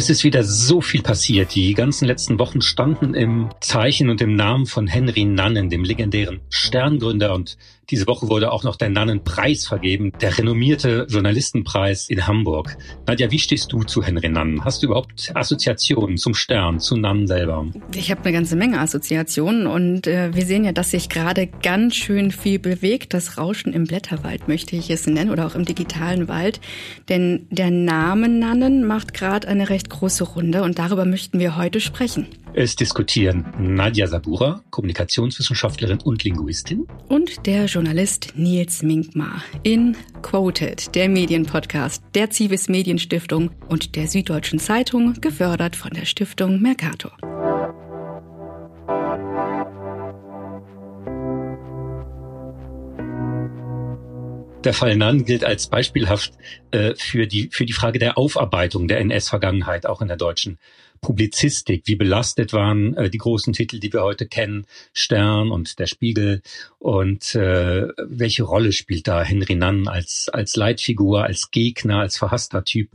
Es ist wieder so viel passiert. Die ganzen letzten Wochen standen im Zeichen und im Namen von Henry Nannen, dem legendären Sterngründer und diese Woche wurde auch noch der Nannen-Preis vergeben, der renommierte Journalistenpreis in Hamburg. Nadja, wie stehst du zu Henry Nannen? Hast du überhaupt Assoziationen zum Stern, zu Nannen selber? Ich habe eine ganze Menge Assoziationen und äh, wir sehen ja, dass sich gerade ganz schön viel bewegt. Das Rauschen im Blätterwald möchte ich es nennen oder auch im digitalen Wald. Denn der Name Nannen macht gerade eine recht große Runde und darüber möchten wir heute sprechen. Es diskutieren Nadja Sabura, Kommunikationswissenschaftlerin und Linguistin. Und der Journalist Nils Minkmar in Quoted, der Medienpodcast der Zivis Medienstiftung und der Süddeutschen Zeitung, gefördert von der Stiftung Mercator. Der Fall Nann gilt als beispielhaft äh, für, die, für die Frage der Aufarbeitung der NS-Vergangenheit auch in der deutschen Publizistik. Wie belastet waren äh, die großen Titel, die wir heute kennen, Stern und Der Spiegel und äh, welche Rolle spielt da Henry Nann als, als Leitfigur, als Gegner, als verhasster Typ?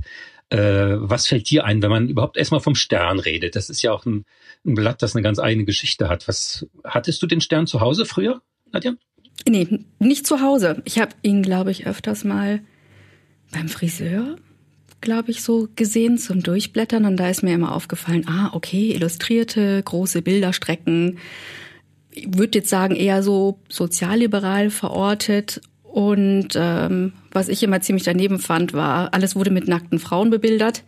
Äh, was fällt dir ein, wenn man überhaupt erstmal vom Stern redet? Das ist ja auch ein, ein Blatt, das eine ganz eigene Geschichte hat. Was hattest du den Stern zu Hause früher, Nadja? Nee, nicht zu Hause. Ich habe ihn, glaube ich, öfters mal beim Friseur, glaube ich, so gesehen zum Durchblättern. Und da ist mir immer aufgefallen, ah, okay, illustrierte, große Bilderstrecken. Ich würde jetzt sagen, eher so sozialliberal verortet. Und ähm, was ich immer ziemlich daneben fand, war, alles wurde mit nackten Frauen bebildert.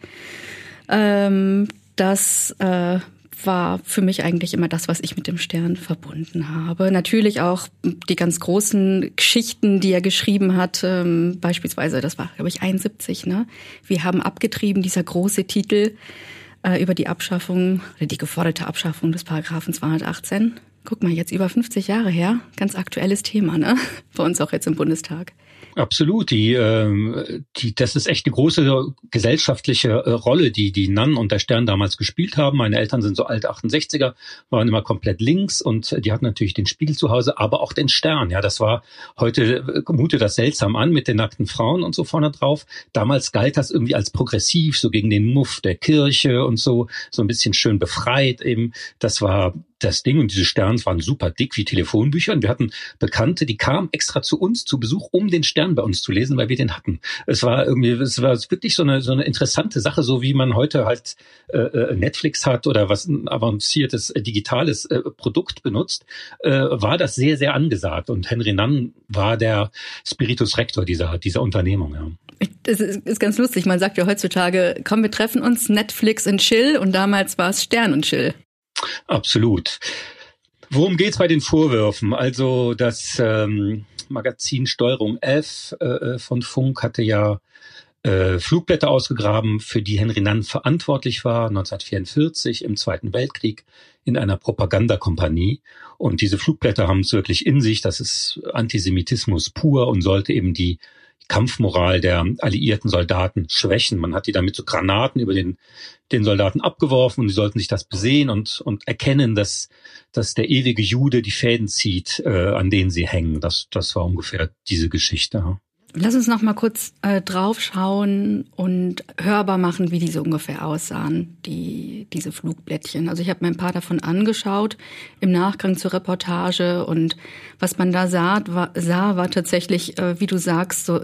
Ähm, das äh, war für mich eigentlich immer das, was ich mit dem Stern verbunden habe. Natürlich auch die ganz großen Geschichten, die er geschrieben hat, ähm, beispielsweise, das war, glaube ich, 71, ne? Wir haben abgetrieben, dieser große Titel äh, über die Abschaffung oder die geforderte Abschaffung des Paragraphen 218. Guck mal, jetzt über 50 Jahre her, ganz aktuelles Thema, ne? Bei uns auch jetzt im Bundestag. Absolut. Die, äh, die, das ist echt eine große gesellschaftliche äh, Rolle, die die Nann und der Stern damals gespielt haben. Meine Eltern sind so alte 68er, waren immer komplett links und die hatten natürlich den Spiegel zu Hause, aber auch den Stern. Ja, das war heute äh, mutet das seltsam an mit den nackten Frauen und so vorne drauf. Damals galt das irgendwie als progressiv, so gegen den Muff der Kirche und so, so ein bisschen schön befreit eben. Das war das Ding und diese Sterne waren super dick wie Telefonbücher. Und wir hatten Bekannte, die kamen extra zu uns zu Besuch, um den Stern bei uns zu lesen, weil wir den hatten. Es war irgendwie, es war wirklich so eine, so eine interessante Sache, so wie man heute halt äh, äh Netflix hat oder was ein avanciertes äh, digitales äh, Produkt benutzt, äh, war das sehr, sehr angesagt. Und Henry Nann war der Spiritus Rector dieser, dieser Unternehmung. Ja. Das ist ganz lustig. Man sagt ja heutzutage, komm, wir treffen uns Netflix und Chill und damals war es Stern und Chill. Absolut. Worum geht's bei den Vorwürfen? Also das ähm, Magazin Steuerung F äh, äh, von Funk hatte ja äh, Flugblätter ausgegraben, für die Henry Nann verantwortlich war, 1944 im Zweiten Weltkrieg in einer Propagandakompanie. Und diese Flugblätter haben es wirklich in sich, das ist Antisemitismus pur und sollte eben die Kampfmoral der alliierten Soldaten schwächen. Man hat die damit so Granaten über den, den Soldaten abgeworfen und die sollten sich das besehen und, und erkennen, dass, dass der ewige Jude die Fäden zieht, äh, an denen sie hängen. Das, das war ungefähr diese Geschichte. Lass uns noch mal kurz äh, draufschauen und hörbar machen, wie diese ungefähr aussahen, die, diese Flugblättchen. Also ich habe mir ein paar davon angeschaut im Nachgang zur Reportage und was man da sah, war, sah, war tatsächlich, äh, wie du sagst, so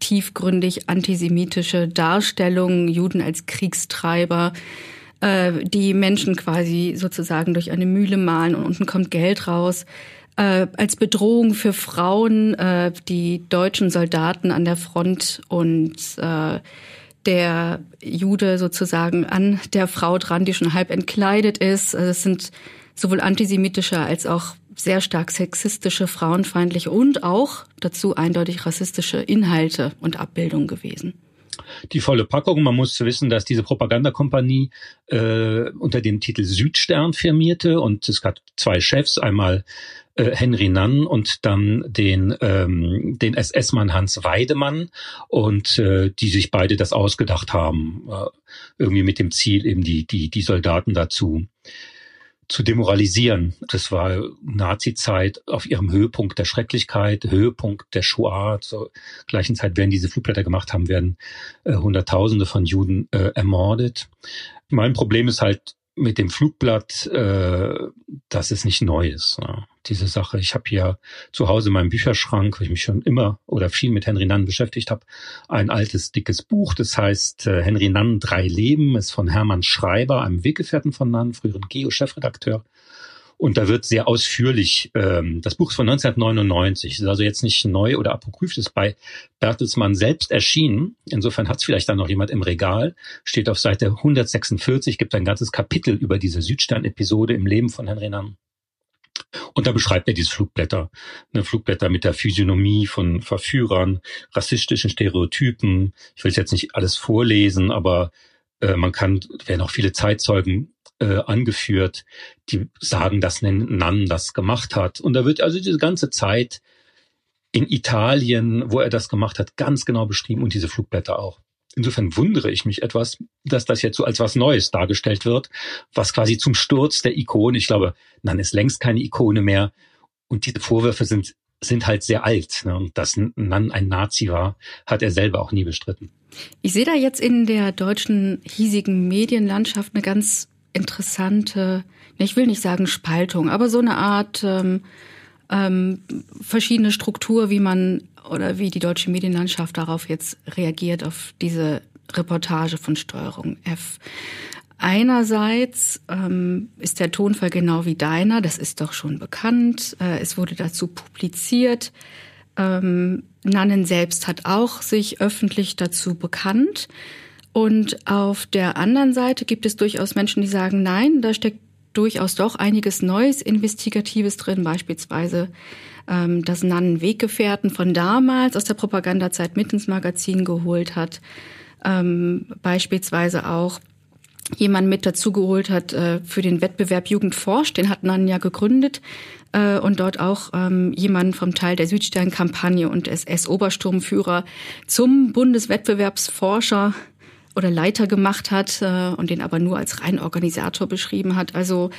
tiefgründig antisemitische Darstellungen, Juden als Kriegstreiber, äh, die Menschen quasi sozusagen durch eine Mühle malen und unten kommt Geld raus äh, als Bedrohung für Frauen, äh, die deutschen Soldaten an der Front und äh, der Jude sozusagen an der Frau dran, die schon halb entkleidet ist. Also es sind sowohl antisemitische als auch sehr stark sexistische, frauenfeindliche und auch dazu eindeutig rassistische Inhalte und Abbildungen gewesen die volle Packung. Man muss wissen, dass diese Propagandakompanie äh, unter dem Titel Südstern firmierte und es gab zwei Chefs, einmal äh, Henry Nann und dann den, ähm, den SS-Mann Hans Weidemann und äh, die sich beide das ausgedacht haben, äh, irgendwie mit dem Ziel, eben die, die, die Soldaten dazu zu demoralisieren. Das war Nazi-Zeit auf ihrem Höhepunkt der Schrecklichkeit, Höhepunkt der Shoah. Zur gleichen Zeit, während diese Flugblätter gemacht haben, werden äh, Hunderttausende von Juden äh, ermordet. Mein Problem ist halt mit dem Flugblatt, äh, dass es nicht neu ist. Ja. Diese Sache. Ich habe hier zu Hause in meinem Bücherschrank, weil ich mich schon immer oder viel mit Henry Nann beschäftigt habe, ein altes, dickes Buch. Das heißt äh, Henry Nann Drei Leben, ist von Hermann Schreiber, einem Weggefährten von Nann, früheren Geo-Chefredakteur. Und da wird sehr ausführlich, ähm, das Buch ist von 1999, ist also jetzt nicht neu oder apokryph, ist bei Bertelsmann selbst erschienen. Insofern hat es vielleicht dann noch jemand im Regal, steht auf Seite 146, gibt ein ganzes Kapitel über diese Südstern-Episode im Leben von Herrn Renan. Und da beschreibt er diese Flugblätter, ne, Flugblätter mit der Physiognomie von Verführern, rassistischen Stereotypen. Ich will jetzt nicht alles vorlesen, aber äh, man kann, werden auch viele Zeitzeugen äh, angeführt, die sagen, dass Nann das gemacht hat. Und da wird also diese ganze Zeit in Italien, wo er das gemacht hat, ganz genau beschrieben und diese Flugblätter auch. Insofern wundere ich mich etwas, dass das jetzt so als was Neues dargestellt wird, was quasi zum Sturz der Ikone, ich glaube, Nann ist längst keine Ikone mehr. Und diese Vorwürfe sind, sind halt sehr alt. Ne? Und dass Nann ein Nazi war, hat er selber auch nie bestritten. Ich sehe da jetzt in der deutschen hiesigen Medienlandschaft eine ganz interessante, ich will nicht sagen Spaltung, aber so eine Art ähm, ähm, verschiedene Struktur, wie man oder wie die deutsche Medienlandschaft darauf jetzt reagiert, auf diese Reportage von Steuerung F. Einerseits ähm, ist der Tonfall genau wie deiner, das ist doch schon bekannt. Äh, es wurde dazu publiziert. Ähm, Nannen selbst hat auch sich öffentlich dazu bekannt. Und auf der anderen Seite gibt es durchaus Menschen, die sagen, nein, da steckt durchaus doch einiges Neues, Investigatives drin, beispielsweise ähm, dass Nannen Weggefährten von damals aus der Propagandazeit mit ins Magazin geholt hat, ähm, beispielsweise auch jemand mit dazugeholt hat äh, für den Wettbewerb Jugend forscht, den hat Nannen ja gegründet äh, und dort auch ähm, jemanden vom Teil der Südstern-Kampagne und SS-Obersturmführer zum Bundeswettbewerbsforscher oder Leiter gemacht hat äh, und den aber nur als rein Organisator beschrieben hat. Also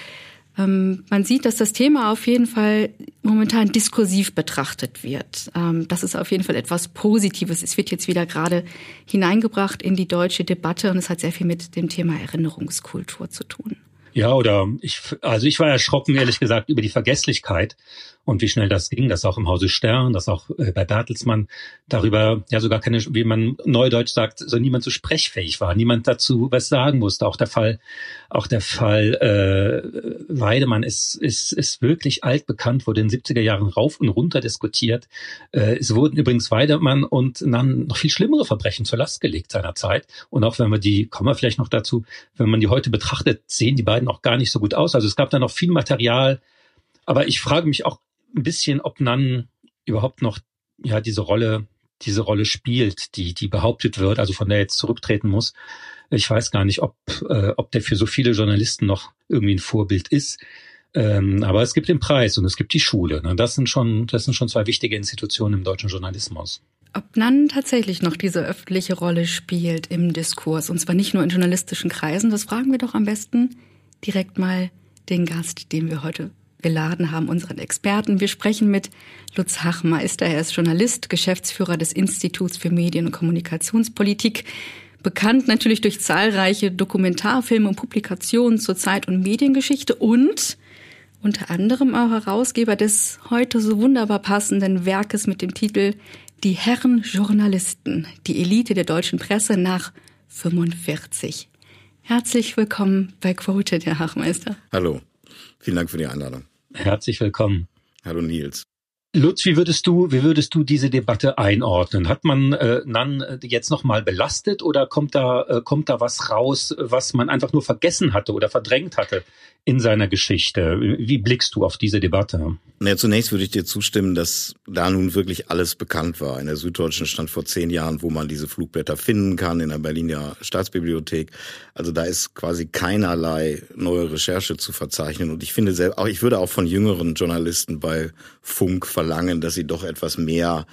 ähm, man sieht, dass das Thema auf jeden Fall momentan diskursiv betrachtet wird. Ähm, das ist auf jeden Fall etwas Positives. Es wird jetzt wieder gerade hineingebracht in die deutsche Debatte und es hat sehr viel mit dem Thema Erinnerungskultur zu tun. Ja, oder ich, also ich war erschrocken, ehrlich gesagt, über die Vergesslichkeit und wie schnell das ging, dass auch im Hause Stern, dass auch äh, bei Bertelsmann darüber ja sogar keine, wie man neudeutsch sagt, so niemand so sprechfähig war, niemand dazu was sagen musste. Auch der Fall, auch der Fall äh, Weidemann ist, ist, ist wirklich altbekannt, wurde in den 70er Jahren rauf und runter diskutiert. Äh, es wurden übrigens Weidemann und dann noch viel schlimmere Verbrechen zur Last gelegt seinerzeit. Und auch wenn wir die, kommen wir vielleicht noch dazu, wenn man die heute betrachtet, sehen die beiden auch gar nicht so gut aus. Also es gab da noch viel Material, aber ich frage mich auch ein bisschen, ob Nan überhaupt noch ja diese Rolle diese Rolle spielt, die die behauptet wird, also von der jetzt zurücktreten muss. Ich weiß gar nicht, ob äh, ob der für so viele Journalisten noch irgendwie ein Vorbild ist. Ähm, aber es gibt den Preis und es gibt die Schule. Ne? Das sind schon das sind schon zwei wichtige Institutionen im deutschen Journalismus. Ob Nan tatsächlich noch diese öffentliche Rolle spielt im Diskurs und zwar nicht nur in journalistischen Kreisen, das fragen wir doch am besten direkt mal den Gast, den wir heute geladen haben, unseren Experten. Wir sprechen mit Lutz Hachmeister. Er ist Journalist, Geschäftsführer des Instituts für Medien- und Kommunikationspolitik. Bekannt natürlich durch zahlreiche Dokumentarfilme und Publikationen zur Zeit- und Mediengeschichte und unter anderem auch Herausgeber des heute so wunderbar passenden Werkes mit dem Titel Die Herren Journalisten, die Elite der deutschen Presse nach 45. Herzlich willkommen bei Quoted, Herr Hachmeister. Hallo. Vielen Dank für die Einladung. Herzlich willkommen. Hallo Nils. Lutz, wie würdest du, wie würdest du diese Debatte einordnen? Hat man äh, Nan äh, jetzt nochmal belastet oder kommt da, äh, kommt da was raus, was man einfach nur vergessen hatte oder verdrängt hatte in seiner Geschichte? Wie blickst du auf diese Debatte? Na, zunächst würde ich dir zustimmen, dass da nun wirklich alles bekannt war. In der Süddeutschen stand vor zehn Jahren, wo man diese Flugblätter finden kann, in der Berliner Staatsbibliothek. Also da ist quasi keinerlei neue Recherche zu verzeichnen. Und ich finde, auch ich würde auch von jüngeren Journalisten bei Funk verlangen, dass sie doch etwas mehr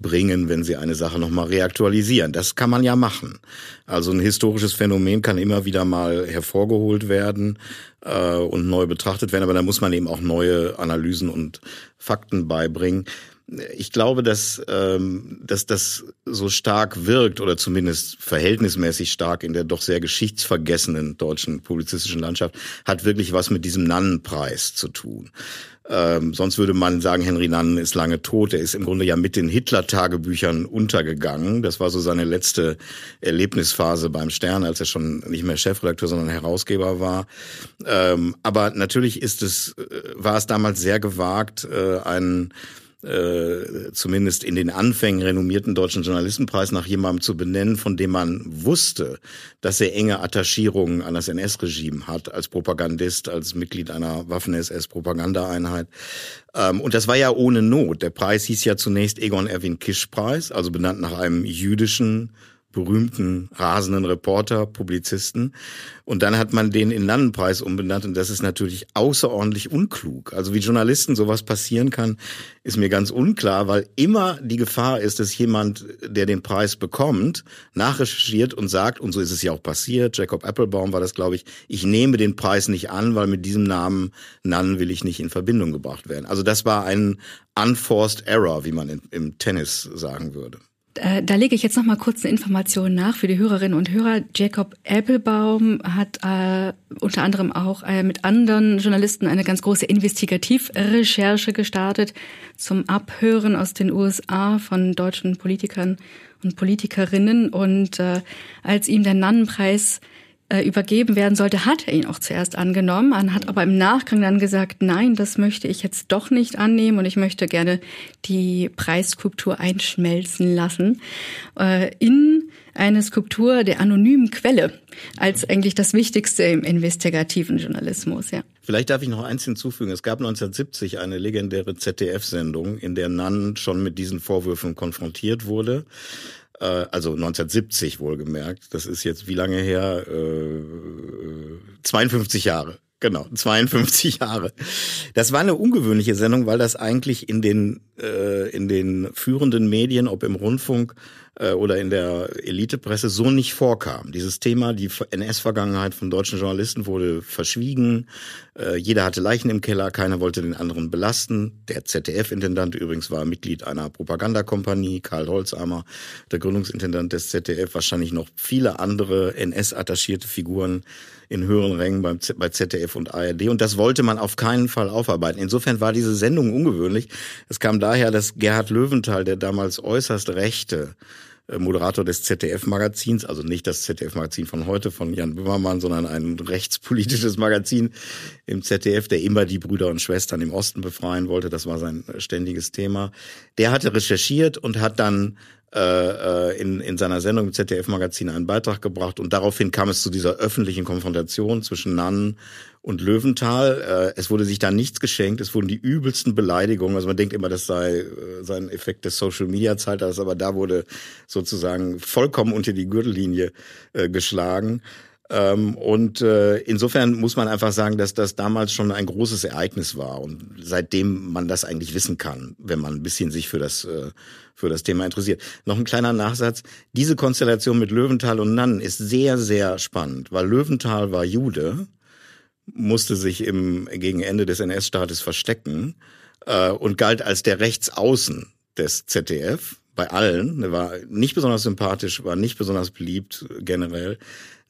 bringen, wenn sie eine Sache nochmal reaktualisieren. Das kann man ja machen. Also ein historisches Phänomen kann immer wieder mal hervorgeholt werden äh, und neu betrachtet werden, aber da muss man eben auch neue Analysen und Fakten beibringen ich glaube, dass, ähm, dass das so stark wirkt oder zumindest verhältnismäßig stark in der doch sehr geschichtsvergessenen deutschen publizistischen Landschaft, hat wirklich was mit diesem Nannenpreis zu tun. Ähm, sonst würde man sagen, Henry Nannen ist lange tot. Er ist im Grunde ja mit den Hitler-Tagebüchern untergegangen. Das war so seine letzte Erlebnisphase beim Stern, als er schon nicht mehr Chefredakteur, sondern Herausgeber war. Ähm, aber natürlich ist es, äh, war es damals sehr gewagt, äh, einen äh, zumindest in den Anfängen renommierten deutschen Journalistenpreis nach jemandem zu benennen, von dem man wusste, dass er enge Attachierungen an das NS-Regime hat, als Propagandist, als Mitglied einer Waffen-SS-Propagandaeinheit. Ähm, und das war ja ohne Not. Der Preis hieß ja zunächst Egon Erwin Kisch-Preis, also benannt nach einem jüdischen berühmten rasenden Reporter, Publizisten. Und dann hat man den in Nannenpreis umbenannt und das ist natürlich außerordentlich unklug. Also wie Journalisten sowas passieren kann, ist mir ganz unklar, weil immer die Gefahr ist, dass jemand, der den Preis bekommt, nachrecherchiert und sagt, und so ist es ja auch passiert, Jacob Applebaum war das, glaube ich, ich nehme den Preis nicht an, weil mit diesem Namen Nannen will ich nicht in Verbindung gebracht werden. Also das war ein unforced error, wie man im Tennis sagen würde. Äh, da lege ich jetzt noch mal kurz eine Information nach für die Hörerinnen und Hörer. Jacob Applebaum hat äh, unter anderem auch äh, mit anderen Journalisten eine ganz große Investigativrecherche gestartet zum Abhören aus den USA von deutschen Politikern und Politikerinnen. Und äh, als ihm der Nannenpreis äh, übergeben werden sollte, hat er ihn auch zuerst angenommen. Man hat aber im Nachgang dann gesagt, nein, das möchte ich jetzt doch nicht annehmen und ich möchte gerne die Preisskulptur einschmelzen lassen äh, in eine Skulptur der anonymen Quelle als eigentlich das Wichtigste im investigativen Journalismus, ja. Vielleicht darf ich noch eins hinzufügen. Es gab 1970 eine legendäre ZDF-Sendung, in der Nann schon mit diesen Vorwürfen konfrontiert wurde. Äh, also 1970 wohlgemerkt. Das ist jetzt wie lange her? Äh, 52 Jahre. Genau, 52 Jahre. Das war eine ungewöhnliche Sendung, weil das eigentlich in den äh, in den führenden Medien, ob im Rundfunk äh, oder in der Elitepresse, so nicht vorkam. Dieses Thema, die NS-Vergangenheit von deutschen Journalisten wurde verschwiegen. Äh, jeder hatte Leichen im Keller, keiner wollte den anderen belasten. Der ZDF-Intendant übrigens war Mitglied einer Propagandakompanie, Karl Holzamer, der Gründungsintendant des ZDF, wahrscheinlich noch viele andere NS-attachierte Figuren in höheren Rängen beim Z bei ZDF und ARD. Und das wollte man auf keinen Fall aufarbeiten. Insofern war diese Sendung ungewöhnlich. Es kam daher, dass Gerhard Löwenthal, der damals äußerst rechte äh, Moderator des ZDF-Magazins, also nicht das ZDF-Magazin von heute von Jan Böhmermann, sondern ein rechtspolitisches Magazin im ZDF, der immer die Brüder und Schwestern im Osten befreien wollte. Das war sein ständiges Thema. Der hatte recherchiert und hat dann in, in seiner Sendung im ZDF-Magazin einen Beitrag gebracht und daraufhin kam es zu dieser öffentlichen Konfrontation zwischen Nannen und Löwenthal. Äh, es wurde sich da nichts geschenkt, es wurden die übelsten Beleidigungen, also man denkt immer, das sei, äh, sei ein Effekt des Social-Media-Zeitalters, aber da wurde sozusagen vollkommen unter die Gürtellinie äh, geschlagen. Ähm, und äh, insofern muss man einfach sagen, dass das damals schon ein großes Ereignis war und seitdem man das eigentlich wissen kann, wenn man ein bisschen sich für das äh, für das Thema interessiert. Noch ein kleiner Nachsatz: Diese Konstellation mit Löwenthal und Nannen ist sehr sehr spannend, weil Löwenthal war Jude, musste sich im gegen Ende des NS-Staates verstecken äh, und galt als der Rechtsaußen des ZDF bei allen. Er war nicht besonders sympathisch, war nicht besonders beliebt generell.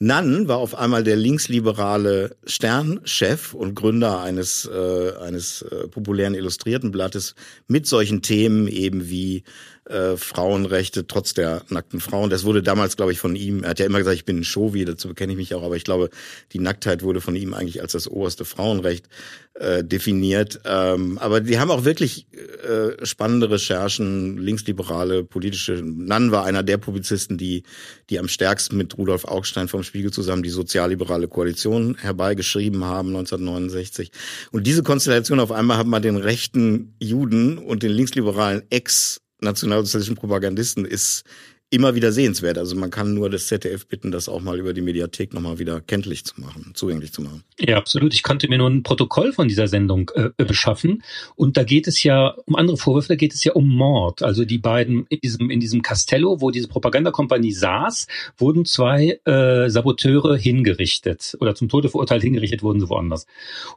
Nunn war auf einmal der linksliberale Sternchef und Gründer eines, äh, eines äh, populären illustrierten Blattes mit solchen Themen eben wie äh, Frauenrechte trotz der nackten Frauen. Das wurde damals, glaube ich, von ihm, er hat ja immer gesagt, ich bin ein Showi, dazu bekenne ich mich auch, aber ich glaube, die Nacktheit wurde von ihm eigentlich als das oberste Frauenrecht äh, definiert. Ähm, aber die haben auch wirklich äh, spannende Recherchen, linksliberale, politische. Nann war einer der Publizisten, die, die am stärksten mit Rudolf Augstein vom Spiegel zusammen die sozialliberale Koalition herbeigeschrieben haben, 1969. Und diese Konstellation auf einmal hat man den rechten Juden und den linksliberalen Ex nationalsozialistischen Propagandisten ist immer wieder sehenswert. Also man kann nur das ZDF bitten, das auch mal über die Mediathek nochmal wieder kenntlich zu machen, zugänglich zu machen. Ja, absolut. Ich konnte mir nur ein Protokoll von dieser Sendung äh, beschaffen. Und da geht es ja um andere Vorwürfe, da geht es ja um Mord. Also die beiden in diesem, in diesem Castello, wo diese Propagandakompanie saß, wurden zwei äh, Saboteure hingerichtet oder zum Tode verurteilt hingerichtet wurden sie woanders.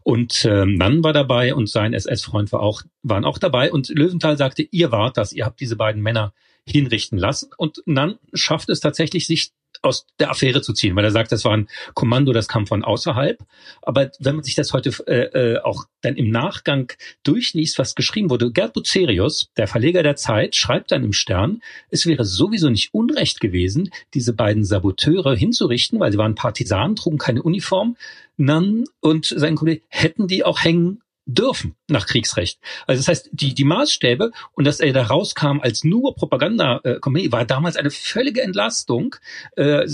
Und äh, Nann war dabei und sein SS-Freund war auch, waren auch dabei. Und Löwenthal sagte, ihr wart das, ihr habt diese beiden Männer hinrichten lassen. Und dann schafft es tatsächlich, sich aus der Affäre zu ziehen, weil er sagt, das war ein Kommando, das kam von außerhalb. Aber wenn man sich das heute äh, äh, auch dann im Nachgang durchliest, was geschrieben wurde, Gerd Bucerius, der Verleger der Zeit, schreibt dann im Stern, es wäre sowieso nicht unrecht gewesen, diese beiden Saboteure hinzurichten, weil sie waren Partisanen, trugen keine Uniform. Nan und sein Kollege hätten die auch hängen dürfen nach Kriegsrecht. Also das heißt, die, die Maßstäbe und dass er da rauskam als nur Propaganda-Comedy, war damals eine völlige Entlastung, äh,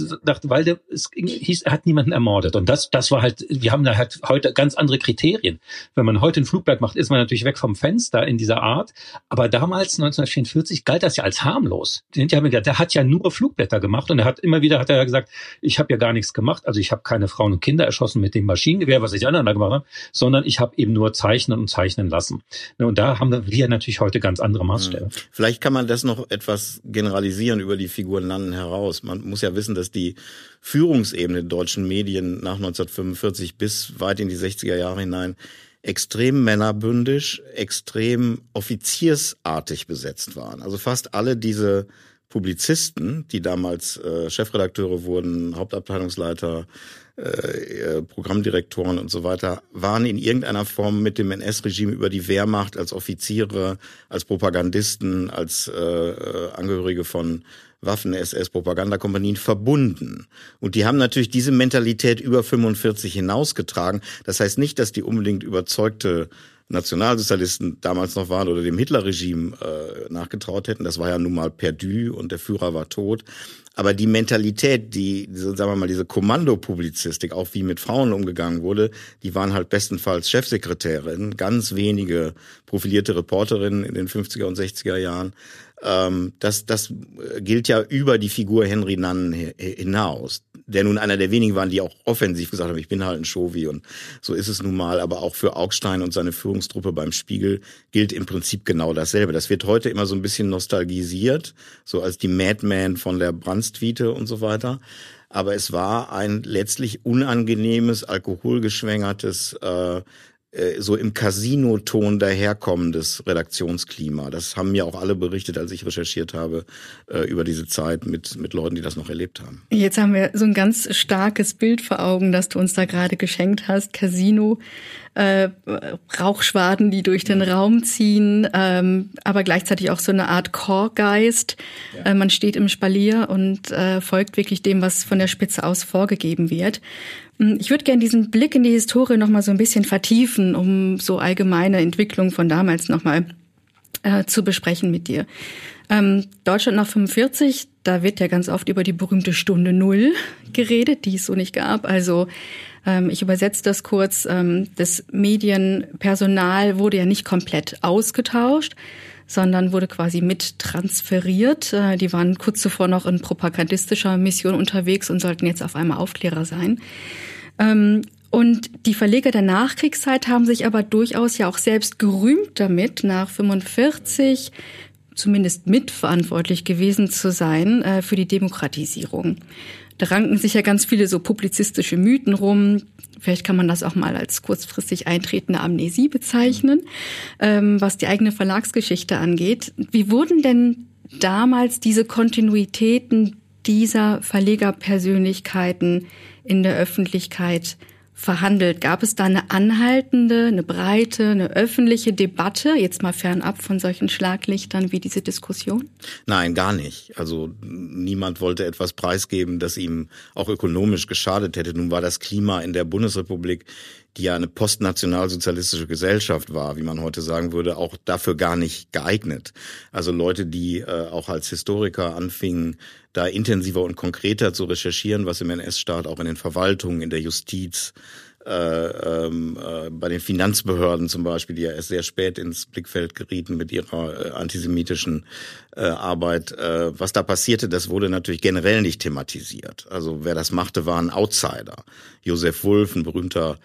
weil der, es hieß, er hat niemanden ermordet. Und das, das war halt, wir haben da halt heute ganz andere Kriterien. Wenn man heute ein Flugblatt macht, ist man natürlich weg vom Fenster in dieser Art. Aber damals, 1944, galt das ja als harmlos. Die haben gesagt, der hat ja nur Flugblätter gemacht und er hat immer wieder hat er gesagt, ich habe ja gar nichts gemacht. Also ich habe keine Frauen und Kinder erschossen mit dem Maschinengewehr, was ich anderen da gemacht habe, sondern ich habe eben nur zeichnen und zeichnen lassen. Ne, und da haben wir natürlich heute ganz andere Maßstäbe. Hm. Vielleicht kann man das noch etwas generalisieren über die Figur Nannen heraus. Man muss ja wissen, dass die Führungsebene der deutschen Medien nach 1945 bis weit in die 60er Jahre hinein extrem männerbündisch, extrem offiziersartig besetzt waren. Also fast alle diese Publizisten, die damals äh, Chefredakteure wurden, Hauptabteilungsleiter, äh, äh, Programmdirektoren und so weiter, waren in irgendeiner Form mit dem NS-Regime über die Wehrmacht als Offiziere, als Propagandisten, als äh, äh Angehörige von Waffen-SS-Propagandakompanien verbunden. Und die haben natürlich diese Mentalität über 45 hinausgetragen. Das heißt nicht, dass die unbedingt überzeugte Nationalsozialisten damals noch waren oder dem Hitlerregime äh, nachgetraut hätten. Das war ja nun mal perdu und der Führer war tot. Aber die Mentalität, die, diese, sagen wir mal, diese Kommandopublizistik, auch wie mit Frauen umgegangen wurde, die waren halt bestenfalls Chefsekretärinnen, ganz wenige profilierte Reporterinnen in den 50er und 60er Jahren. Ähm, das, das gilt ja über die Figur Henry Nannen hinaus, der nun einer der wenigen waren, die auch offensiv gesagt haben, ich bin halt ein Shovi und so ist es nun mal. Aber auch für Augstein und seine Führungstruppe beim Spiegel gilt im Prinzip genau dasselbe. Das wird heute immer so ein bisschen nostalgisiert, so als die Madman von der Brandstwiete und so weiter. Aber es war ein letztlich unangenehmes, alkoholgeschwängertes äh, so im Casino-Ton daherkommendes Redaktionsklima. Das haben mir auch alle berichtet, als ich recherchiert habe äh, über diese Zeit mit, mit Leuten, die das noch erlebt haben. Jetzt haben wir so ein ganz starkes Bild vor Augen, das du uns da gerade geschenkt hast. Casino, äh, Rauchschwaden, die durch den Raum ziehen, ähm, aber gleichzeitig auch so eine Art Chorgeist. Ja. Äh, man steht im Spalier und äh, folgt wirklich dem, was von der Spitze aus vorgegeben wird. Hm, ich würde gerne diesen Blick in die Historie noch mal so ein bisschen vertiefen, um so allgemeine Entwicklung von damals noch mal äh, zu besprechen mit dir. Ähm, Deutschland nach 45, da wird ja ganz oft über die berühmte Stunde Null geredet, die es so nicht gab. Also ähm, ich übersetze das kurz. Ähm, das Medienpersonal wurde ja nicht komplett ausgetauscht, sondern wurde quasi mit transferiert. Äh, die waren kurz zuvor noch in propagandistischer Mission unterwegs und sollten jetzt auf einmal Aufklärer sein. Ähm, und die Verleger der Nachkriegszeit haben sich aber durchaus ja auch selbst gerühmt damit, nach 45 zumindest mitverantwortlich gewesen zu sein äh, für die Demokratisierung. Da ranken sich ja ganz viele so publizistische Mythen rum. Vielleicht kann man das auch mal als kurzfristig eintretende Amnesie bezeichnen, ähm, was die eigene Verlagsgeschichte angeht. Wie wurden denn damals diese Kontinuitäten dieser Verlegerpersönlichkeiten in der Öffentlichkeit verhandelt? Gab es da eine anhaltende, eine breite, eine öffentliche Debatte, jetzt mal fernab von solchen Schlaglichtern wie diese Diskussion? Nein, gar nicht. Also niemand wollte etwas preisgeben, das ihm auch ökonomisch geschadet hätte. Nun war das Klima in der Bundesrepublik die ja eine postnationalsozialistische Gesellschaft war, wie man heute sagen würde, auch dafür gar nicht geeignet. Also Leute, die äh, auch als Historiker anfingen, da intensiver und konkreter zu recherchieren, was im NS-Staat auch in den Verwaltungen, in der Justiz, äh, ähm, äh, bei den Finanzbehörden zum Beispiel, die ja erst sehr spät ins Blickfeld gerieten mit ihrer äh, antisemitischen äh, Arbeit. Äh, was da passierte, das wurde natürlich generell nicht thematisiert. Also wer das machte, war ein Outsider. Josef Wulff, ein berühmter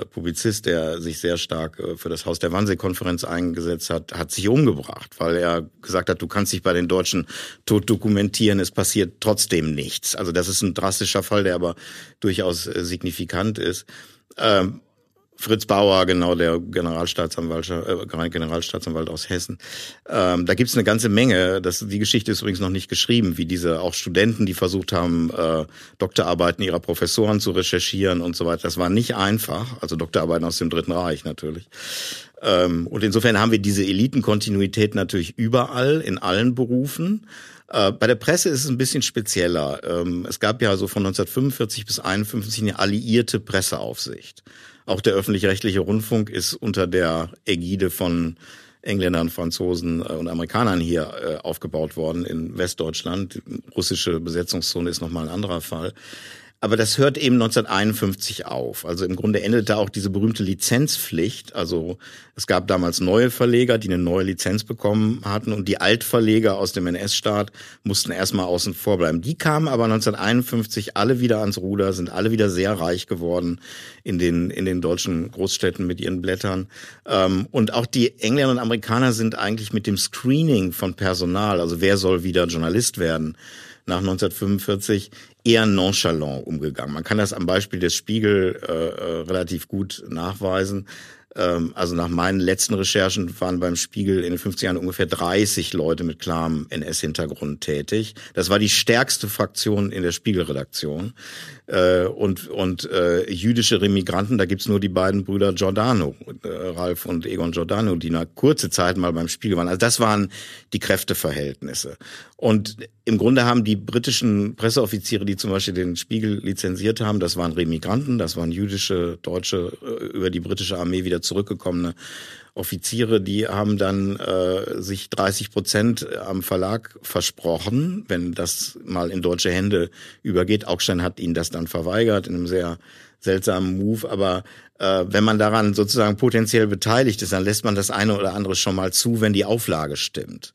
Publizist, der sich sehr stark äh, für das Haus der Wannsee-Konferenz eingesetzt hat, hat sich umgebracht, weil er gesagt hat, du kannst dich bei den Deutschen tot dokumentieren, es passiert trotzdem nichts. Also das ist ein drastischer Fall, der aber durchaus äh, signifikant ist. Fritz Bauer, genau, der Generalstaatsanwalt, äh, Generalstaatsanwalt aus Hessen. Ähm, da gibt's eine ganze Menge. Das, die Geschichte ist übrigens noch nicht geschrieben, wie diese auch Studenten, die versucht haben, äh, Doktorarbeiten ihrer Professoren zu recherchieren und so weiter. Das war nicht einfach. Also Doktorarbeiten aus dem Dritten Reich natürlich. Ähm, und insofern haben wir diese Elitenkontinuität natürlich überall, in allen Berufen. Äh, bei der Presse ist es ein bisschen spezieller. Ähm, es gab ja so von 1945 bis 1951 eine alliierte Presseaufsicht. Auch der öffentlich-rechtliche Rundfunk ist unter der Ägide von Engländern, Franzosen äh, und Amerikanern hier äh, aufgebaut worden in Westdeutschland. Die russische Besetzungszone ist nochmal ein anderer Fall. Aber das hört eben 1951 auf. Also im Grunde endete auch diese berühmte Lizenzpflicht. Also es gab damals neue Verleger, die eine neue Lizenz bekommen hatten und die Altverleger aus dem NS-Staat mussten erstmal außen vor bleiben. Die kamen aber 1951 alle wieder ans Ruder, sind alle wieder sehr reich geworden in den, in den deutschen Großstädten mit ihren Blättern. Ähm, und auch die Engländer und Amerikaner sind eigentlich mit dem Screening von Personal, also wer soll wieder Journalist werden, nach 1945 eher nonchalant umgegangen. Man kann das am Beispiel des Spiegel äh, äh relativ gut nachweisen. Ähm, also nach meinen letzten Recherchen waren beim Spiegel in den 50 Jahren ungefähr 30 Leute mit klarem NS-Hintergrund tätig. Das war die stärkste Fraktion in der Spiegelredaktion. Äh, und und äh, jüdische Remigranten, da gibt's nur die beiden Brüder Giordano, äh, Ralf und Egon Giordano, die eine kurze Zeit mal beim Spiegel waren. Also das waren die Kräfteverhältnisse. Und im Grunde haben die britischen Presseoffiziere, die zum Beispiel den Spiegel lizenziert haben, das waren Remigranten, das waren jüdische, deutsche, äh, über die britische Armee wieder zurückgekommene Offiziere, die haben dann äh, sich 30 Prozent am Verlag versprochen, wenn das mal in deutsche Hände übergeht. Augstein hat ihnen das dann verweigert in einem sehr seltsamen Move, aber äh, wenn man daran sozusagen potenziell beteiligt ist, dann lässt man das eine oder andere schon mal zu, wenn die Auflage stimmt.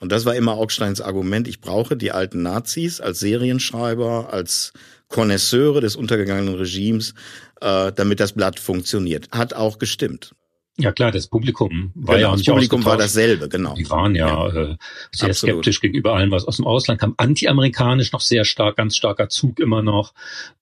Und das war immer Augsteins Argument, ich brauche die alten Nazis als Serienschreiber, als Konnoisseure des untergegangenen Regimes, äh, damit das Blatt funktioniert. Hat auch gestimmt. Ja klar, das Publikum war genau, ja auch nicht Das Publikum war dasselbe, genau. Die waren ja, ja. Äh, sehr Absolut. skeptisch gegenüber allem, was aus dem Ausland kam. Anti-amerikanisch noch sehr stark, ganz starker Zug immer noch.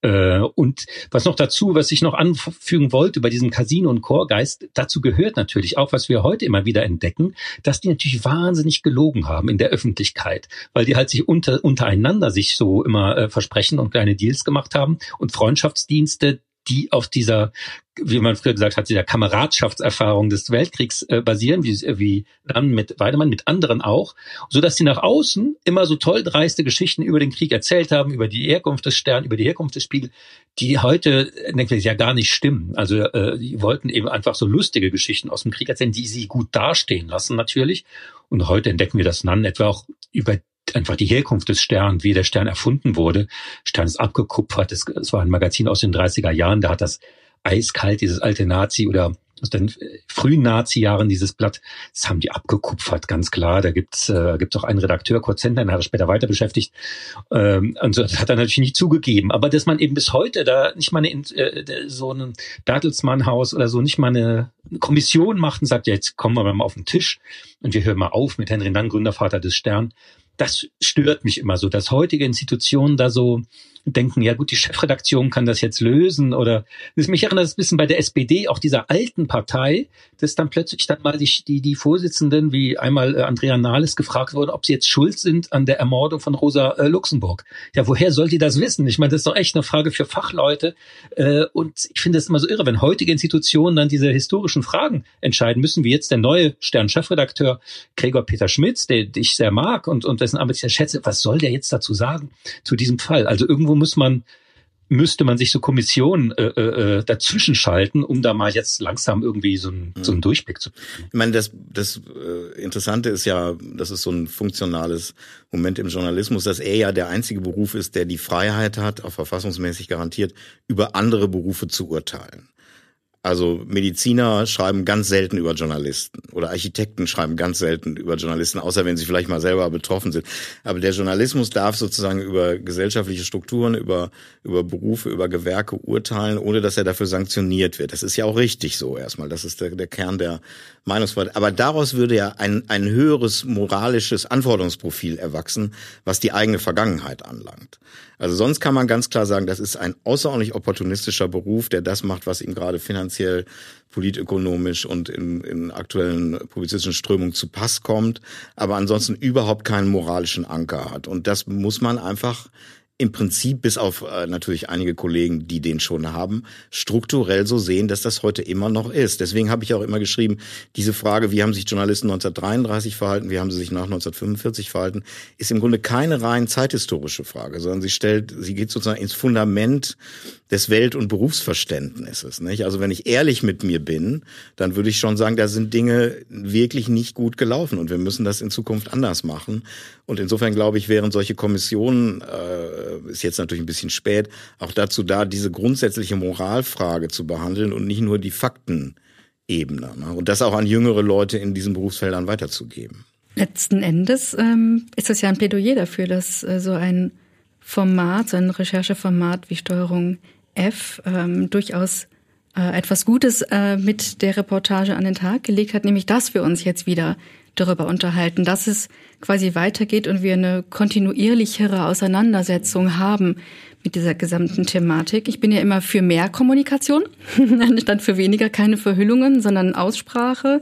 Äh, und was noch dazu, was ich noch anfügen wollte bei diesem Casino- und Chorgeist, dazu gehört natürlich auch, was wir heute immer wieder entdecken, dass die natürlich wahnsinnig gelogen haben in der Öffentlichkeit, weil die halt sich unter, untereinander sich so immer äh, versprechen und kleine Deals gemacht haben und Freundschaftsdienste, die auf dieser, wie man früher gesagt hat, dieser Kameradschaftserfahrung des Weltkriegs äh, basieren, wie, wie dann mit Weidemann, mit anderen auch, so dass sie nach außen immer so toll dreiste Geschichten über den Krieg erzählt haben, über die Herkunft des Stern, über die Herkunft des Spiegel, die heute, denke ich, ja gar nicht stimmen. Also äh, die wollten eben einfach so lustige Geschichten aus dem Krieg erzählen, die sie gut dastehen lassen natürlich. Und heute entdecken wir das dann etwa auch über einfach die Herkunft des Sterns, wie der Stern erfunden wurde. Stern ist abgekupfert. Es, es war ein Magazin aus den 30er Jahren, da hat das eiskalt, dieses alte Nazi oder aus den frühen Nazi-Jahren dieses Blatt, das haben die abgekupfert, ganz klar. Da gibt's äh, gibt's auch einen Redakteur, Kurt Zentner, der hat er später weiter beschäftigt. Ähm, und so, das hat er natürlich nicht zugegeben. Aber dass man eben bis heute da nicht mal eine, äh, so ein Bertelsmann-Haus oder so nicht mal eine Kommission macht und sagt, ja, jetzt kommen wir mal auf den Tisch und wir hören mal auf mit Henry Nang, Gründervater des Stern das stört mich immer so, dass heutige Institutionen da so denken, ja gut, die Chefredaktion kann das jetzt lösen oder das mich erinnert das ein bisschen bei der SPD, auch dieser alten Partei, dass dann plötzlich dann mal die, die, die Vorsitzenden wie einmal äh, Andrea Nahles gefragt wurden, ob sie jetzt schuld sind an der Ermordung von Rosa äh, Luxemburg. Ja, woher soll die das wissen? Ich meine, das ist doch echt eine Frage für Fachleute äh, und ich finde es immer so irre, wenn heutige Institutionen dann diese historischen Fragen entscheiden müssen, wie jetzt der neue Stern-Chefredakteur Gregor Peter Schmitz, der ich sehr mag und, und dessen Arbeit ich sehr schätze, was soll der jetzt dazu sagen zu diesem Fall? Also irgendwo muss man müsste man sich so Kommissionen äh, äh, äh dazwischen schalten, um da mal jetzt langsam irgendwie so, ein, so einen mhm. Durchblick zu bekommen. Ich meine, das, das äh, Interessante ist ja, das ist so ein funktionales Moment im Journalismus, dass er ja der einzige Beruf ist, der die Freiheit hat, auch verfassungsmäßig garantiert, über andere Berufe zu urteilen. Also Mediziner schreiben ganz selten über Journalisten oder Architekten schreiben ganz selten über Journalisten, außer wenn sie vielleicht mal selber betroffen sind. Aber der Journalismus darf sozusagen über gesellschaftliche Strukturen, über, über Berufe, über Gewerke urteilen, ohne dass er dafür sanktioniert wird. Das ist ja auch richtig so erstmal. Das ist der, der Kern der Meinungsfreiheit. Aber daraus würde ja ein, ein höheres moralisches Anforderungsprofil erwachsen, was die eigene Vergangenheit anlangt. Also sonst kann man ganz klar sagen, das ist ein außerordentlich opportunistischer Beruf, der das macht, was ihm gerade finanziell, politökonomisch und in, in aktuellen publizistischen Strömungen zu Pass kommt, aber ansonsten überhaupt keinen moralischen Anker hat. Und das muss man einfach im Prinzip, bis auf äh, natürlich einige Kollegen, die den schon haben, strukturell so sehen, dass das heute immer noch ist. Deswegen habe ich auch immer geschrieben, diese Frage, wie haben sich Journalisten 1933 verhalten, wie haben sie sich nach 1945 verhalten, ist im Grunde keine rein zeithistorische Frage, sondern sie stellt, sie geht sozusagen ins Fundament des Welt- und Berufsverständnisses. Nicht? Also wenn ich ehrlich mit mir bin, dann würde ich schon sagen, da sind Dinge wirklich nicht gut gelaufen und wir müssen das in Zukunft anders machen. Und insofern glaube ich, wären solche Kommissionen, äh, ist jetzt natürlich ein bisschen spät, auch dazu da, diese grundsätzliche Moralfrage zu behandeln und nicht nur die Faktenebene. Ne? Und das auch an jüngere Leute in diesen Berufsfeldern weiterzugeben. Letzten Endes ähm, ist das ja ein Plädoyer dafür, dass äh, so ein Format, so ein Rechercheformat wie Steuerung F ähm, durchaus äh, etwas Gutes äh, mit der Reportage an den Tag gelegt hat, nämlich dass wir uns jetzt wieder darüber unterhalten, dass es quasi weitergeht und wir eine kontinuierlichere Auseinandersetzung haben mit dieser gesamten Thematik. Ich bin ja immer für mehr Kommunikation, anstatt für weniger, keine Verhüllungen, sondern Aussprache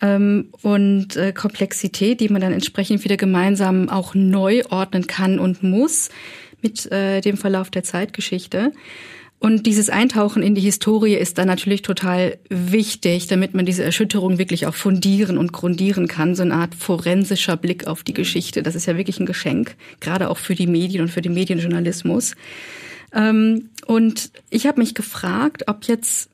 ähm, und äh, Komplexität, die man dann entsprechend wieder gemeinsam auch neu ordnen kann und muss mit äh, dem Verlauf der Zeitgeschichte. Und dieses Eintauchen in die Historie ist dann natürlich total wichtig, damit man diese Erschütterung wirklich auch fundieren und grundieren kann. So eine Art forensischer Blick auf die Geschichte. Das ist ja wirklich ein Geschenk, gerade auch für die Medien und für den Medienjournalismus. Ähm, und ich habe mich gefragt, ob jetzt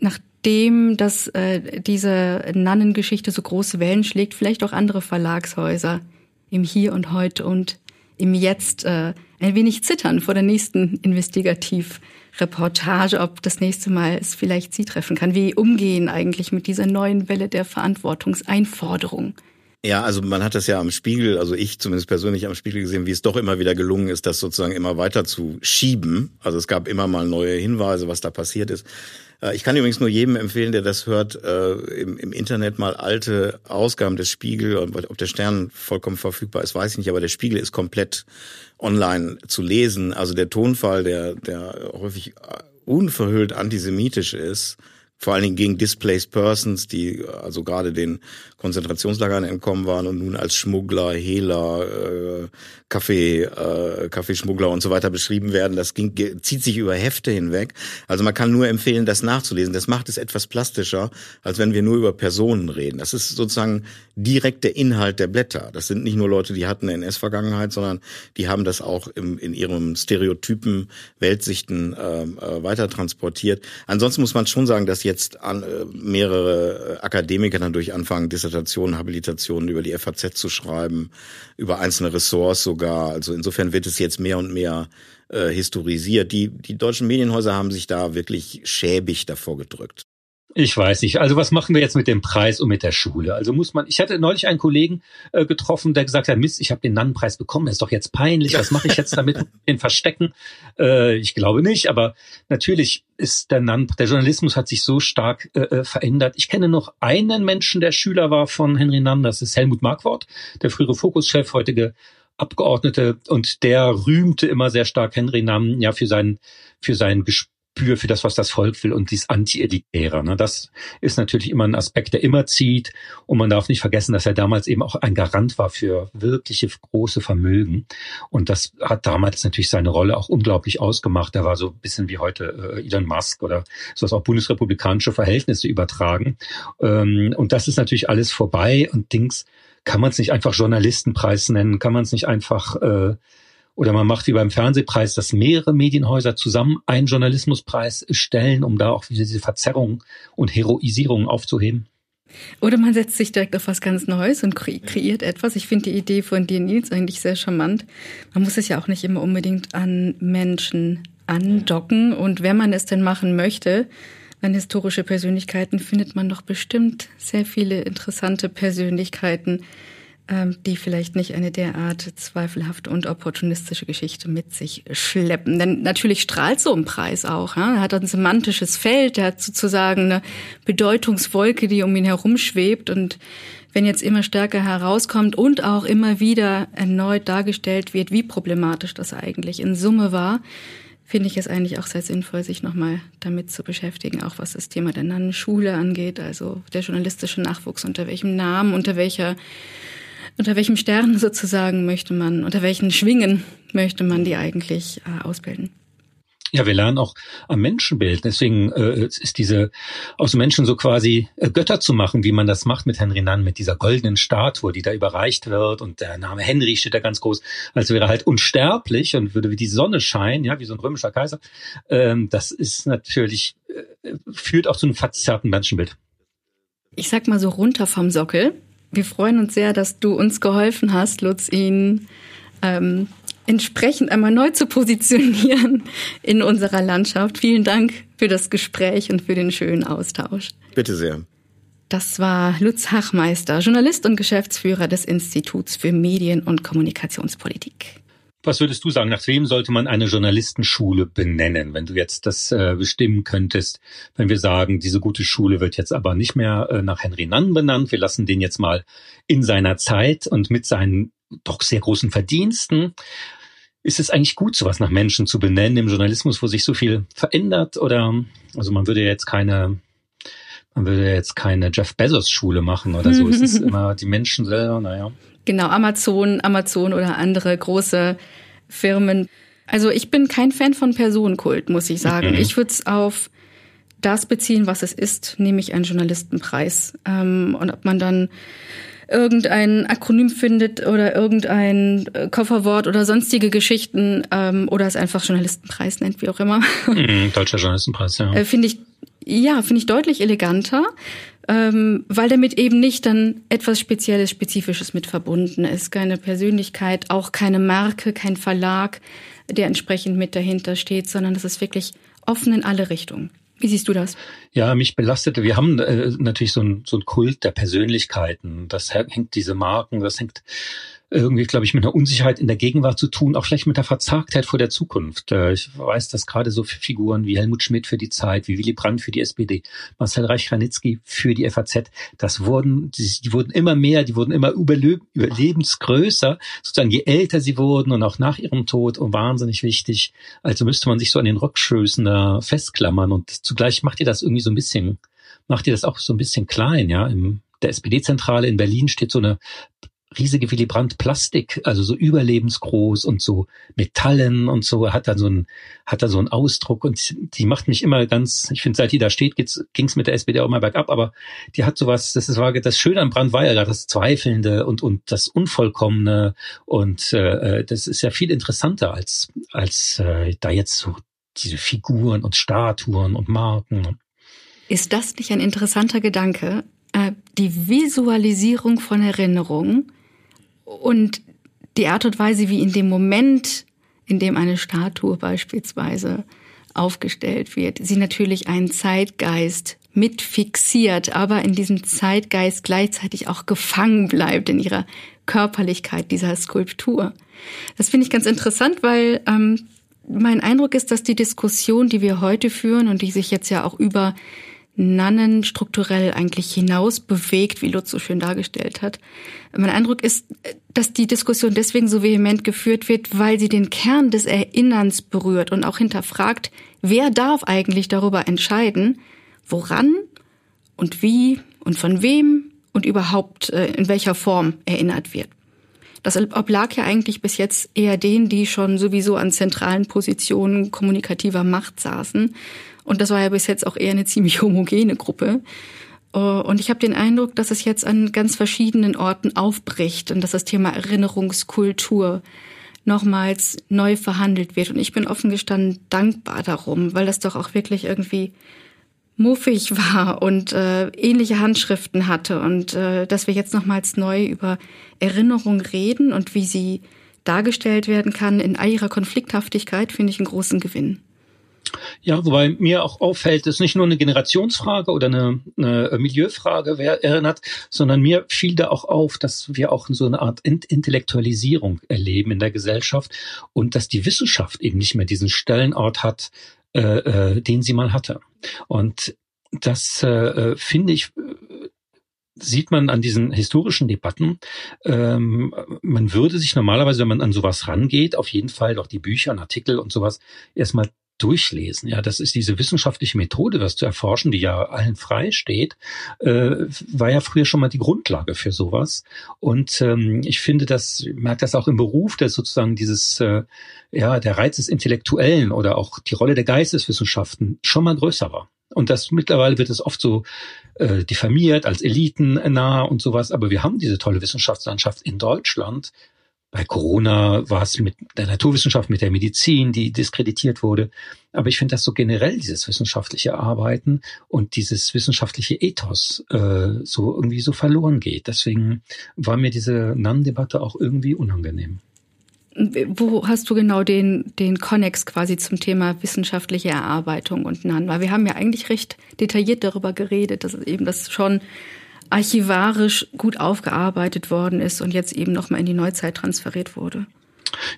nachdem, dass äh, diese Nannengeschichte so große Wellen schlägt, vielleicht auch andere Verlagshäuser im Hier und Heute und im Jetzt äh, ein wenig zittern vor der nächsten Investigativreportage, ob das nächste Mal es vielleicht Sie treffen kann. Wie umgehen eigentlich mit dieser neuen Welle der Verantwortungseinforderung? Ja, also man hat das ja am Spiegel, also ich zumindest persönlich am Spiegel gesehen, wie es doch immer wieder gelungen ist, das sozusagen immer weiter zu schieben. Also es gab immer mal neue Hinweise, was da passiert ist. Äh, ich kann übrigens nur jedem empfehlen, der das hört, äh, im, im, Internet mal alte Ausgaben des Spiegel, ob der Stern vollkommen verfügbar ist, weiß ich nicht, aber der Spiegel ist komplett online zu lesen. Also der Tonfall, der, der häufig unverhüllt antisemitisch ist, vor allen Dingen gegen Displaced Persons, die also gerade den Konzentrationslagern entkommen waren und nun als Schmuggler, Hehler, äh, Kaffee, äh, Kaffeeschmuggler und so weiter beschrieben werden. Das ging, zieht sich über Hefte hinweg. Also man kann nur empfehlen, das nachzulesen. Das macht es etwas plastischer, als wenn wir nur über Personen reden. Das ist sozusagen direkt der Inhalt der Blätter. Das sind nicht nur Leute, die hatten eine NS-Vergangenheit, sondern die haben das auch im, in ihrem Stereotypen Weltsichten äh, äh, weiter transportiert. Ansonsten muss man schon sagen, dass jetzt an, äh, mehrere Akademiker dadurch anfangen, Dissertationen, Habilitationen über die FAZ zu schreiben, über einzelne Ressorts sogar. Also insofern wird es jetzt mehr und mehr äh, historisiert. Die, die deutschen Medienhäuser haben sich da wirklich schäbig davor gedrückt. Ich weiß nicht. Also was machen wir jetzt mit dem Preis und mit der Schule? Also muss man. Ich hatte neulich einen Kollegen äh, getroffen, der gesagt hat: Mist, ich habe den Nannenpreis bekommen. Das ist doch jetzt peinlich. Was mache ich jetzt damit? Den verstecken? Äh, ich glaube nicht. Aber natürlich ist der Nannen, der Journalismus hat sich so stark äh, äh, verändert. Ich kenne noch einen Menschen, der Schüler war von Henry Nann. Das ist Helmut Markwort, der frühere Fokuschef, heutige Abgeordnete. Und der rühmte immer sehr stark Henry Nann ja für sein für sein Gespräch für, für das, was das Volk will und dies Anti-Elitäre. Ne? Das ist natürlich immer ein Aspekt, der immer zieht. Und man darf nicht vergessen, dass er damals eben auch ein Garant war für wirkliche große Vermögen. Und das hat damals natürlich seine Rolle auch unglaublich ausgemacht. Er war so ein bisschen wie heute äh, Elon Musk oder sowas auch bundesrepublikanische Verhältnisse übertragen. Ähm, und das ist natürlich alles vorbei. Und Dings kann man es nicht einfach Journalistenpreis nennen, kann man es nicht einfach äh, Oder man macht wie beim Fernsehpreis, dass mehrere Medienhäuser zusammen einen Journalismuspreis stellen, um da auch diese Verzerrung und Heroisierung aufzuheben. Oder man setzt sich direkt auf was ganz Neues und kreiert etwas. Ich finde die Idee von dir, Nils, eigentlich sehr charmant. Man muss es ja auch nicht immer unbedingt an Menschen andocken. Und wenn man es denn machen möchte, an historische Persönlichkeiten, findet man doch bestimmt sehr viele interessante Persönlichkeiten, die vielleicht nicht eine derart zweifelhafte und opportunistische Geschichte mit sich schleppen. Denn natürlich strahlt so ein Preis auch. Ja? Er hat ein semantisches Feld, er hat sozusagen eine Bedeutungswolke, die um ihn herum schwebt. Und wenn jetzt immer stärker herauskommt und auch immer wieder erneut dargestellt wird, wie problematisch das eigentlich in Summe war, finde ich es eigentlich auch sehr sinnvoll, sich nochmal damit zu beschäftigen, auch was das Thema der Nannenschule angeht, also der journalistische Nachwuchs, unter welchem Namen, unter welcher unter welchem Stern sozusagen möchte man, unter welchen Schwingen möchte man die eigentlich äh, ausbilden? Ja, wir lernen auch am Menschenbild. Deswegen äh, ist diese aus Menschen so quasi äh, Götter zu machen, wie man das macht mit Henry Nann, mit dieser goldenen Statue, die da überreicht wird und der Name Henry steht da ganz groß, als wäre er halt unsterblich und würde wie die Sonne scheinen, ja, wie so ein römischer Kaiser. Ähm, das ist natürlich äh, führt auch zu einem verzerrten Menschenbild. Ich sag mal so runter vom Sockel. Wir freuen uns sehr, dass du uns geholfen hast, Lutz, ihn ähm, entsprechend einmal neu zu positionieren in unserer Landschaft. Vielen Dank für das Gespräch und für den schönen Austausch. Bitte sehr. Das war Lutz Hachmeister, Journalist und Geschäftsführer des Instituts für Medien- und Kommunikationspolitik. Was würdest du sagen, nach wem sollte man eine Journalistenschule benennen, wenn du jetzt das äh, bestimmen könntest, wenn wir sagen, diese gute Schule wird jetzt aber nicht mehr äh, nach Henry Nann benannt, wir lassen den jetzt mal in seiner Zeit und mit seinen doch sehr großen Verdiensten. Ist es eigentlich gut, sowas nach Menschen zu benennen im Journalismus, wo sich so viel verändert? Oder also man würde jetzt keine man würde jetzt keine Jeff Bezos Schule machen oder so. es ist immer die Menschen selber, naja. Genau, Amazon, Amazon oder andere große Firmen. Also ich bin kein Fan von Personenkult, muss ich sagen. Mhm. Ich würde es auf das beziehen, was es ist, nämlich einen Journalistenpreis. Ähm, und ob man dann irgendein Akronym findet oder irgendein äh, Kofferwort oder sonstige Geschichten ähm, oder es einfach Journalistenpreis nennt, wie auch immer. Mhm, Deutscher Journalistenpreis, ja. Äh, finde ich, ja, finde ich deutlich eleganter ähm, weil damit eben nicht dann etwas Spezielles, Spezifisches mit verbunden ist. Keine Persönlichkeit, auch keine Marke, kein Verlag, der entsprechend mit dahinter steht, sondern das ist wirklich offen in alle Richtungen. Wie siehst du das? Ja, mich belastete. Wir haben äh, natürlich so ein, so ein Kult der Persönlichkeiten. Das hängt diese Marken, das hängt irgendwie, glaube ich, mit einer Unsicherheit in der Gegenwart zu tun, auch vielleicht mit der Verzagtheit vor der Zukunft. Äh, ich weiß, dass gerade so Figuren wie Helmut Schmidt für die Zeit, wie Willy Brandt für die SPD, Marcel Reich-Ranitzky für die FAZ, das wurden, die, die wurden immer mehr, die wurden immer überlebensgrößer, sozusagen je älter sie wurden und auch nach ihrem Tod und wahnsinnig wichtig. Also müsste man sich so an den Rückschößen da festklammern und zugleich macht ihr das irgendwie so ein bisschen, macht ihr das auch so ein bisschen klein, ja, im der SPD-Zentrale in Berlin steht so eine riesige Willy Brandt Plastik, also so überlebensgroß und so Metallen und so, hat da so ein, hat da so einen Ausdruck und die macht mich immer ganz, ich finde, seit die da steht, ging es mit der SPD auch mal bergab, aber die hat sowas, das ist, war das Schöne an Brandt war ja das Zweifelnde und, und das Unvollkommene und äh, das ist ja viel interessanter als, als äh, da jetzt so diese Figuren und Statuen und Marken. Ist das nicht ein interessanter Gedanke? Äh, die Visualisierung von Erinnerungen und die Art und Weise, wie in dem Moment, in dem eine Statue beispielsweise aufgestellt wird, sie natürlich einen Zeitgeist mit fixiert, aber in diesem Zeitgeist gleichzeitig auch gefangen bleibt in ihrer Körperlichkeit dieser Skulptur. Das finde ich ganz interessant, weil ähm, mein Eindruck ist, dass die Diskussion, die wir heute führen und die sich jetzt ja auch über Nannen strukturell eigentlich hinaus bewegt, wie Lutz so schön dargestellt hat. Mein Eindruck ist, dass die Diskussion deswegen so vehement geführt wird, weil sie den Kern des Erinnerns berührt und auch hinterfragt, wer darf eigentlich darüber entscheiden, woran und wie und von wem und überhaupt äh, in welcher Form erinnert wird. Das oblag ja eigentlich bis jetzt eher denen, die schon sowieso an zentralen Positionen kommunikativer Macht saßen und das war ja bis jetzt auch eher eine ziemlich homogene Gruppe. Äh, und ich habe den Eindruck, dass es jetzt an ganz verschiedenen Orten aufbricht und dass das Thema Erinnerungskultur nochmals neu verhandelt wird. Und ich bin offen gestanden dankbar darum, weil das doch auch wirklich irgendwie muffig war und äh, ähnliche Handschriften hatte und äh, dass wir jetzt nochmals neu über Erinnerung reden und wie sie dargestellt werden kann in all ihrer Konflikthaftigkeit, finde ich einen großen Gewinn. Ja, wobei mir auch auffällt, ist nicht nur eine Generationsfrage oder eine, eine Milieufrage, wer erinnert, sondern mir fiel da auch auf, dass wir auch so eine Art Intellektualisierung erleben in der Gesellschaft und dass die Wissenschaft eben nicht mehr diesen Stellenort hat, äh, äh, den sie mal hatte. Und das äh, äh finde ich sieht man an diesen historischen Debatten, ähm, man würde sich normalerweise, wenn man an sowas rangeht, auf jeden Fall doch die Bücher und Artikel und sowas erstmal durchlesen. Ja, das ist diese wissenschaftliche Methode, das zu erforschen, die ja allen frei steht, äh, war ja früher schon mal die Grundlage für sowas. Und ähm, ich finde, das ich merke das auch im Beruf, dass sozusagen dieses äh, ja der Reiz des Intellektuellen oder auch die Rolle der Geisteswissenschaften schon mal größer war. Und das mittlerweile wird es oft so äh, diffamiert als Eliten nah und sowas. Aber wir haben diese tolle Wissenschaftslandschaft in Deutschland, bei Corona war es mit der Naturwissenschaft, mit der Medizin, die diskreditiert wurde. Aber ich finde das so generell, dieses wissenschaftliche Arbeiten und dieses wissenschaftliche Ethos äh, so irgendwie so verloren geht. Deswegen war mir diese NAN-Debatte auch irgendwie unangenehm. Wo hast du genau den, den Konnex quasi zum Thema wissenschaftliche Erarbeitung und NAN? Weil wir haben ja eigentlich recht detailliert darüber geredet, dass eben das schon archivarisch gut aufgearbeitet worden ist und jetzt eben nochmal in die Neuzeit transferiert wurde.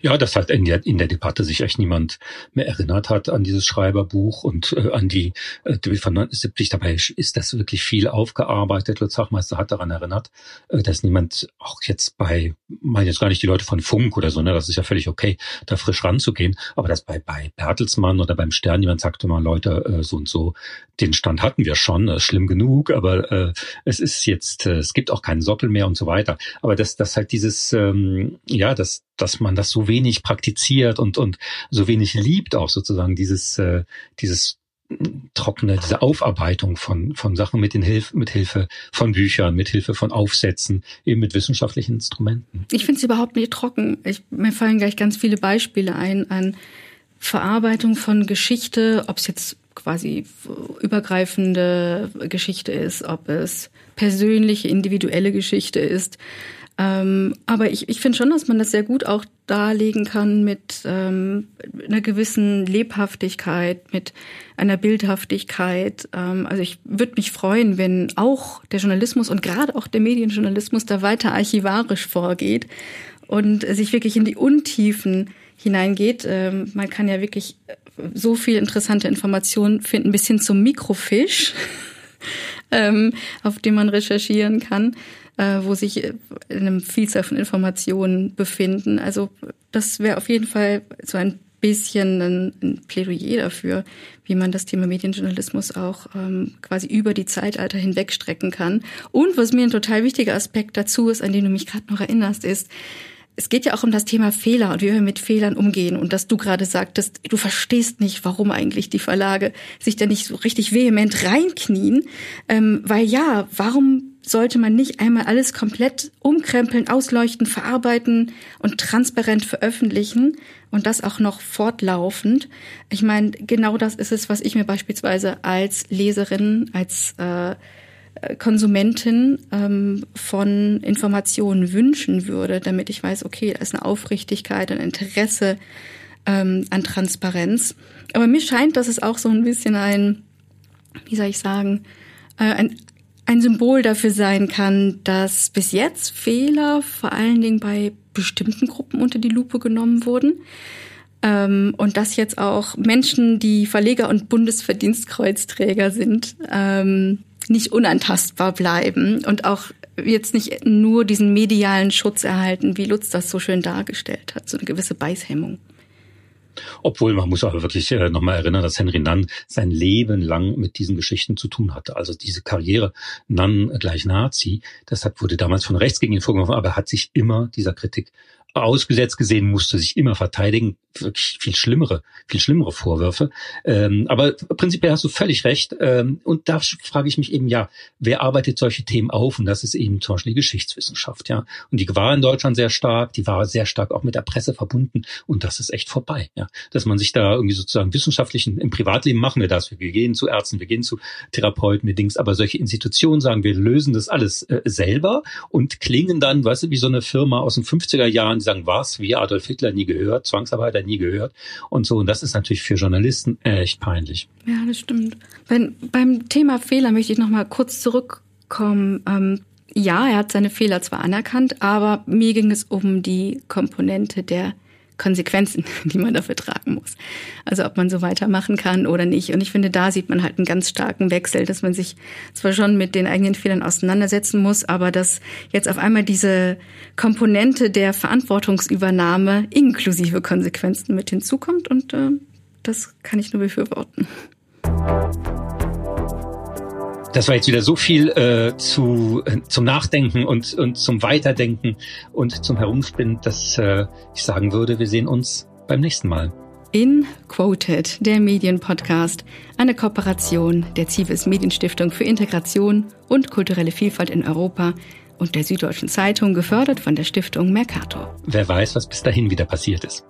Ja, dass halt in der, in der Debatte sich echt niemand mehr erinnert hat an dieses Schreiberbuch und äh, an die, äh, von 1970. Dabei ist das wirklich viel aufgearbeitet. Lutz Hachmeister hat daran erinnert, äh, dass niemand auch jetzt bei, meine jetzt gar nicht die Leute von Funk oder so, ne, das ist ja völlig okay, da frisch ranzugehen, aber dass bei, bei Bertelsmann oder beim Stern jemand sagte mal, Leute, äh, so und so, den Stand hatten wir schon, das ist schlimm genug, aber äh, es ist jetzt, äh, es gibt auch keinen Sockel mehr und so weiter. Aber dass das halt dieses, ähm, ja, dass, dass man das so wenig praktiziert und, und so wenig liebt auch sozusagen dieses, äh, dieses trockene, diese Aufarbeitung von, von Sachen mit, den Hilf mit Hilfe von Büchern, mit Hilfe von Aufsätzen, eben mit wissenschaftlichen Instrumenten. Ich finde es überhaupt nicht trocken. Ich, mir fallen gleich ganz viele Beispiele ein an Verarbeitung von Geschichte, ob es jetzt quasi übergreifende Geschichte ist, ob es persönliche, individuelle Geschichte ist. Ähm, aber ich, ich finde schon, dass man das sehr gut auch darlegen kann mit ähm, einer gewissen Lebhaftigkeit, mit einer Bildhaftigkeit. Ähm, also ich würde mich freuen, wenn auch der Journalismus und gerade auch der Medienjournalismus da weiter archivarisch vorgeht und sich wirklich in die Untiefen hineingeht. Ähm, man kann ja wirklich so viel interessante Informationen finden, bis hin zum Mikrofisch, ähm, auf dem man recherchieren kann äh, wo sich in einem Vielzahl von Informationen befinden. Also das wäre auf jeden Fall so ein bisschen ein, ein Plädoyer dafür, wie man das Thema Medienjournalismus auch ähm, quasi über die Zeitalter hinwegstrecken kann. Und was mir ein total wichtiger Aspekt dazu ist, an den du mich gerade noch erinnerst, ist, es geht ja auch um das Thema Fehler und wie wir mit Fehlern umgehen. Und dass du gerade sagtest, du verstehst nicht, warum eigentlich die Verlage sich da nicht so richtig vehement reinknien. Ähm, weil ja, warum sollte man nicht einmal alles komplett umkrempeln, ausleuchten, verarbeiten und transparent veröffentlichen und das auch noch fortlaufend. Ich meine, genau das ist es, was ich mir beispielsweise als Leserin, als äh, Konsumentin ähm, von Informationen wünschen würde, damit ich weiß, okay, da ist eine Aufrichtigkeit, ein Interesse ähm, an Transparenz. Aber mir scheint, dass es auch so ein bisschen ein, wie soll ich sagen, äh, ein ein Symbol dafür sein kann, dass bis jetzt Fehler vor allen Dingen bei bestimmten Gruppen unter die Lupe genommen wurden. Ähm, und dass jetzt auch Menschen, die Verleger und Bundesverdienstkreuzträger sind, ähm, nicht unantastbar bleiben und auch jetzt nicht nur diesen medialen Schutz erhalten, wie Lutz das so schön dargestellt hat, so eine gewisse Beißhemmung. Obwohl man muss aber wirklich äh, nochmal erinnern, dass Henry Nunn sein Leben lang mit diesen Geschichten zu tun hatte. Also diese Karriere Nunn gleich Nazi, das hat, wurde damals von rechts gegen ihn vorgeworfen, aber er hat sich immer dieser Kritik ausgesetzt gesehen, musste sich immer verteidigen. Wirklich viel schlimmere, viel schlimmere Vorwürfe. Ähm, aber prinzipiell hast du völlig recht. Ähm, und da frage ich mich eben, ja, wer arbeitet solche Themen auf? Und das ist eben zum Beispiel die Geschichtswissenschaft, ja. Und die war in Deutschland sehr stark, die war sehr stark auch mit der Presse verbunden. Und das ist echt vorbei, ja. Dass man sich da irgendwie sozusagen wissenschaftlichen, im Privatleben machen wir das. Wir gehen zu Ärzten, wir gehen zu Therapeuten, wir Dings. Aber solche Institutionen sagen, wir lösen das alles äh, selber und klingen dann, weißt du, wie so eine Firma aus den 50er Jahren, die sagen, was, wie Adolf Hitler nie gehört, Zwangsarbeiter nie gehört und so. Und das ist natürlich für Journalisten echt peinlich. Ja, das stimmt. Wenn, beim Thema Fehler möchte ich noch mal kurz zurückkommen. Ähm, ja, er hat seine Fehler zwar anerkannt, aber mir ging es um die Komponente der Konsequenzen, die man dafür tragen muss. Also ob man so weitermachen kann oder nicht. Und ich finde, da sieht man halt einen ganz starken Wechsel, dass man sich zwar schon mit den eigenen Fehlern auseinandersetzen muss, aber dass jetzt auf einmal diese Komponente der Verantwortungsübernahme inklusive Konsequenzen mit hinzukommt. Und äh, das kann ich nur befürworten. Das war jetzt wieder so viel äh, zu, äh, zum Nachdenken und, und zum Weiterdenken und zum Herumspinnen, dass äh, ich sagen würde, wir sehen uns beim nächsten Mal. In Quoted, der Medienpodcast, eine Kooperation der Civis Medienstiftung für Integration und kulturelle Vielfalt in Europa und der Süddeutschen Zeitung, gefördert von der Stiftung Mercator. Wer weiß, was bis dahin wieder passiert ist.